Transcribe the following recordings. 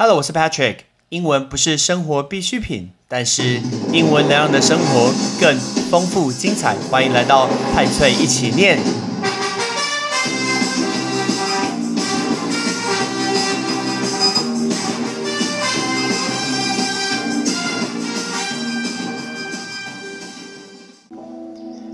Hello，我是 Patrick。英文不是生活必需品，但是英文能让你的生活更丰富精彩。欢迎来到派翠一起念。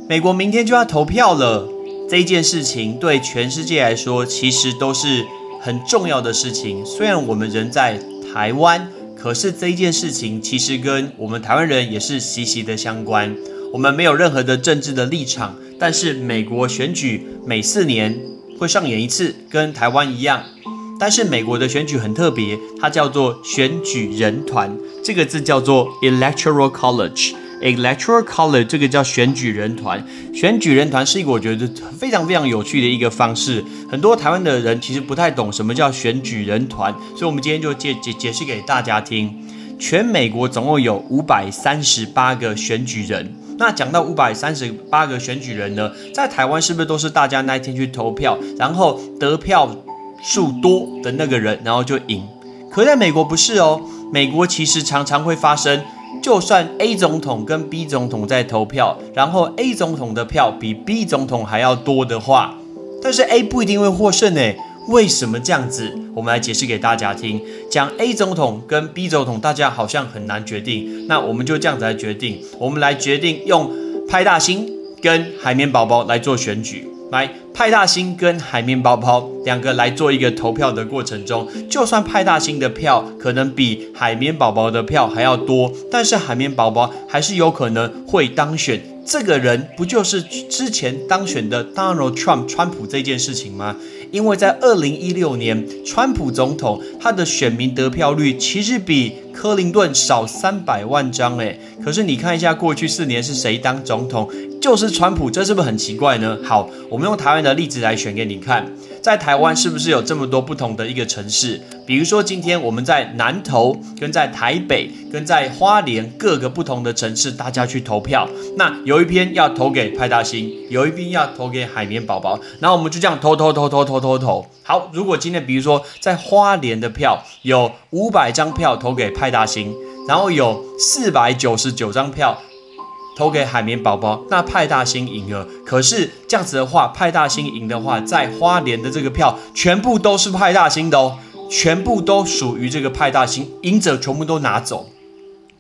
美国明天就要投票了，这一件事情对全世界来说其实都是很重要的事情。虽然我们人在台湾，可是这一件事情其实跟我们台湾人也是息息的相关。我们没有任何的政治的立场，但是美国选举每四年会上演一次，跟台湾一样。但是美国的选举很特别，它叫做选举人团，这个字叫做 Electoral College。Electoral College 这个叫选举人团，选举人团是一个我觉得非常非常有趣的一个方式。很多台湾的人其实不太懂什么叫选举人团，所以我们今天就解解解释给大家听。全美国总共有五百三十八个选举人。那讲到五百三十八个选举人呢，在台湾是不是都是大家那一天去投票，然后得票数多的那个人，然后就赢？可在美国不是哦，美国其实常常会发生。就算 A 总统跟 B 总统在投票，然后 A 总统的票比 B 总统还要多的话，但是 A 不一定会获胜诶。为什么这样子？我们来解释给大家听。讲 A 总统跟 B 总统，大家好像很难决定，那我们就这样子来决定。我们来决定用派大星跟海绵宝宝来做选举。来，派大星跟海绵宝宝两个来做一个投票的过程中，就算派大星的票可能比海绵宝宝的票还要多，但是海绵宝宝还是有可能会当选。这个人不就是之前当选的 Donald Trump 川普这件事情吗？因为在二零一六年，川普总统他的选民得票率其实比克林顿少三百万张，诶，可是你看一下过去四年是谁当总统？就是川普，这是不是很奇怪呢？好，我们用台湾的例子来选给你看，在台湾是不是有这么多不同的一个城市？比如说今天我们在南投、跟在台北、跟在花莲各个不同的城市，大家去投票。那有一篇要投给派大星，有一篇要投给海绵宝宝，然后我们就这样投投投投投投投。好，如果今天比如说在花莲的票有五百张票投给派大星，然后有四百九十九张票。投给海绵宝宝，那派大星赢了。可是这样子的话，派大星赢的话，在花莲的这个票全部都是派大星的哦，全部都属于这个派大星，赢者全部都拿走。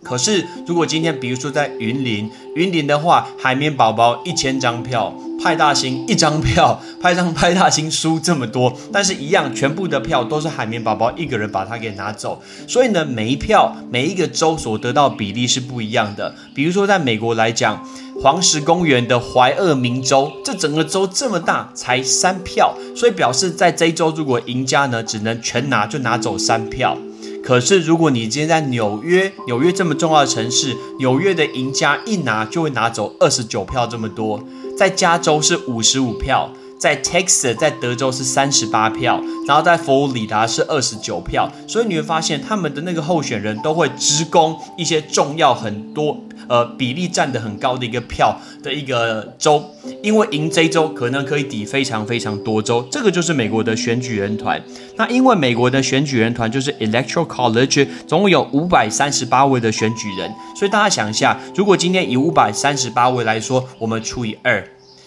可是如果今天比如说在云林，云林的话，海绵宝宝一千张票。派大星一张票，派上派大星输这么多，但是一样，全部的票都是海绵宝宝一个人把它给拿走。所以呢，每一票每一个州所得到比例是不一样的。比如说，在美国来讲，黄石公园的怀俄明州，这整个州这么大，才三票，所以表示在这一州，如果赢家呢，只能全拿就拿走三票。可是如果你今天在纽约，纽约这么重要的城市，纽约的赢家一拿就会拿走二十九票这么多。在加州是五十五票，在 Texas 在德州是三十八票，然后在佛罗里达是二十九票，所以你会发现他们的那个候选人都会直攻一些重要很多，呃，比例占的很高的一个票的一个州，因为赢这州可能可以抵非常非常多州，这个就是美国的选举人团。那因为美国的选举人团就是 Electoral College，总共有五百三十八位的选举人，所以大家想一下，如果今天以五百三十八位来说，我们除以二。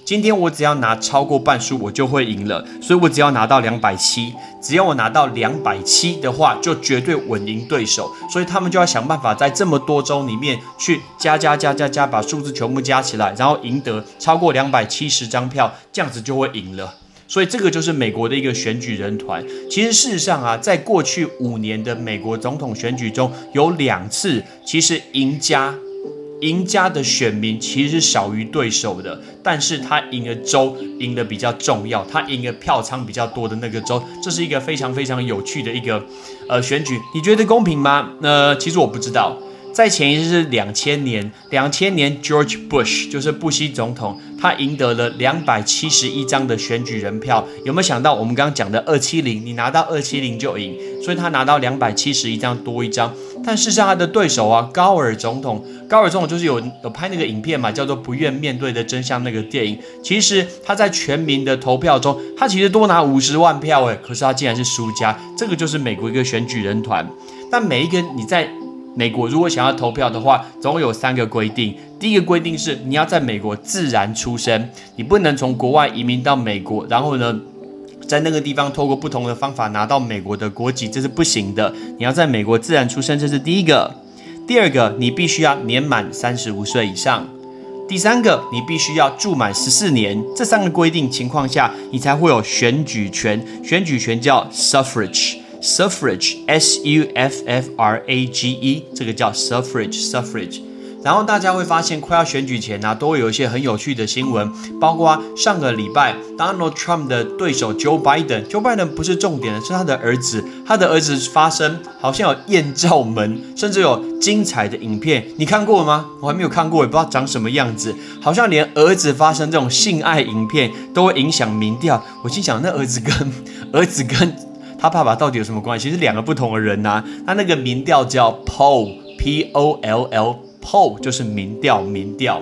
今天我只要拿超过半数，我就会赢了。所以我只要拿到两百七，只要我拿到两百七的话，就绝对稳赢对手。所以他们就要想办法在这么多州里面去加加加加加，把数字全部加起来，然后赢得超过两百七十张票，这样子就会赢了。所以这个就是美国的一个选举人团。其实事实上啊，在过去五年的美国总统选举中有两次，其实赢家。赢家的选民其实是少于对手的，但是他赢了州赢的比较重要，他赢了票仓比较多的那个州，这是一个非常非常有趣的一个呃选举，你觉得公平吗？呃，其实我不知道。在前一次是两千年，两千年 George Bush 就是布希总统，他赢得了两百七十一张的选举人票。有没有想到我们刚刚讲的二七零，你拿到二七零就赢，所以他拿到两百七十一张多一张。但事实上他的对手啊，高尔总统，高尔总统就是有有拍那个影片嘛，叫做《不愿面对的真相》那个电影。其实他在全民的投票中，他其实多拿五十万票诶，可是他竟然是输家。这个就是美国一个选举人团。但每一个你在美国如果想要投票的话，总共有三个规定。第一个规定是你要在美国自然出生，你不能从国外移民到美国，然后呢，在那个地方透过不同的方法拿到美国的国籍，这是不行的。你要在美国自然出生，这是第一个。第二个，你必须要年满三十五岁以上。第三个，你必须要住满十四年。这三个规定情况下，你才会有选举权。选举权叫 suffrage。Suffrage，S U F F R A G E，这个叫 suffrage，suffrage。然后大家会发现，快要选举前呢，都会有一些很有趣的新闻，包括上个礼拜 Donald Trump 的对手 Joe Biden，Joe Biden 不是重点的，是他的儿子，他的儿子发生好像有艳照门，甚至有精彩的影片，你看过吗？我还没有看过，也不知道长什么样子，好像连儿子发生这种性爱影片都会影响民调。我心想，那儿子跟 儿子跟。他爸爸到底有什么关系？是两个不同的人呐。他那个民调叫 poll，p o l l，poll 就是民调，民调。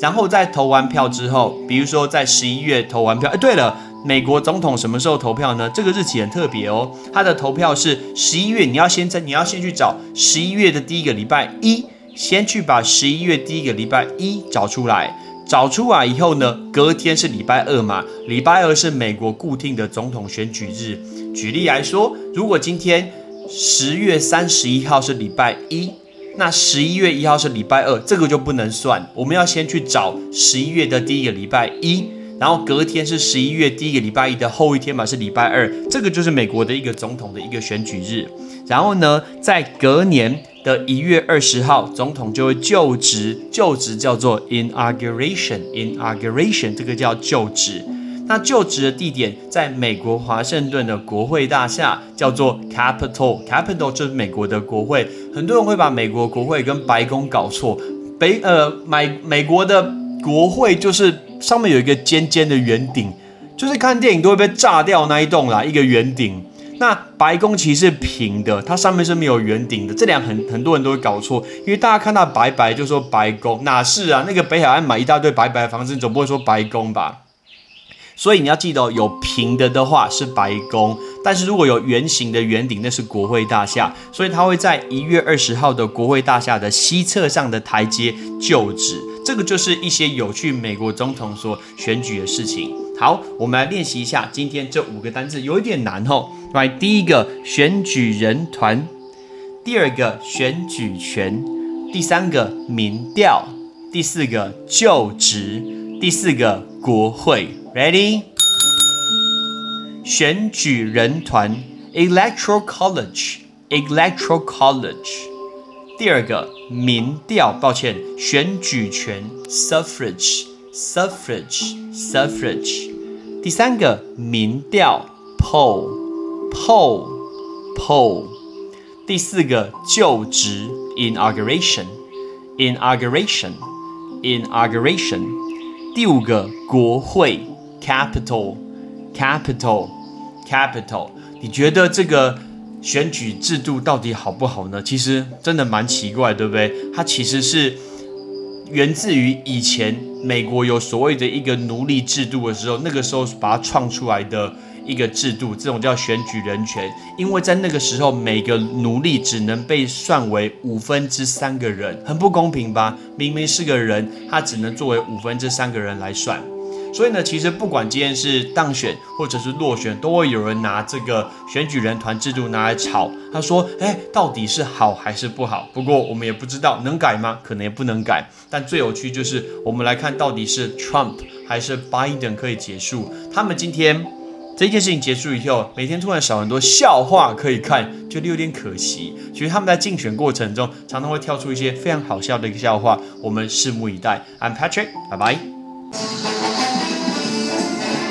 然后在投完票之后，比如说在十一月投完票，哎，对了，美国总统什么时候投票呢？这个日期很特别哦。他的投票是十一月，你要先在，你要先去找十一月的第一个礼拜一，先去把十一月第一个礼拜一找出来。找出来以后呢，隔天是礼拜二嘛，礼拜二是美国固定的总统选举日。举例来说，如果今天十月三十一号是礼拜一，那十一月一号是礼拜二，这个就不能算。我们要先去找十一月的第一个礼拜一，然后隔天是十一月第一个礼拜一的后一天嘛，是礼拜二，这个就是美国的一个总统的一个选举日。然后呢，在隔年的一月二十号，总统就会就职，就职叫做 inauguration，inauguration 这个叫就职。那就职的地点在美国华盛顿的国会大厦，叫做 Capitol，Capitol 就是美国的国会。很多人会把美国国会跟白宫搞错，北呃美美国的国会就是上面有一个尖尖的圆顶，就是看电影都会被炸掉那一栋啦，一个圆顶。那白宫其实是平的，它上面是没有圆顶的，这两很很多人都会搞错，因为大家看到白白就说白宫，哪是啊？那个北海岸买一大堆白白房子，你总不会说白宫吧？所以你要记得，有平的的话是白宫，但是如果有圆形的圆顶，那是国会大厦。所以他会在一月二十号的国会大厦的西侧上的台阶就职。这个就是一些有趣美国总统所选举的事情。好，我们来练习一下今天这五个单字，有一点难哦。来，第一个选举人团，第二个选举权，第三个民调，第四个就职，第四个国会。Ready？选举人团，electoral college，electoral college。第二个民调，抱歉，选举权，suffrage，suffrage，suffrage。第三个民调，poll，poll，poll。第四个就职，inauguration，inauguration，inauguration。第五个国会。 Capital, capital, capital。你觉得这个选举制度到底好不好呢？其实真的蛮奇怪，对不对？它其实是源自于以前美国有所谓的一个奴隶制度的时候，那个时候把它创出来的一个制度，这种叫选举人权。因为在那个时候，每个奴隶只能被算为五分之三个人，很不公平吧？明明是个人，他只能作为五分之三个人来算。所以呢，其实不管今天是当选或者是落选，都会有人拿这个选举人团制度拿来炒。他说：“哎，到底是好还是不好？”不过我们也不知道能改吗？可能也不能改。但最有趣就是，我们来看到底是 Trump 还是 Biden 可以结束。他们今天这件事情结束以后，每天突然少很多笑话可以看，觉得有点可惜。其实他们在竞选过程中，常常会跳出一些非常好笑的一个笑话，我们拭目以待。I'm Patrick，拜拜。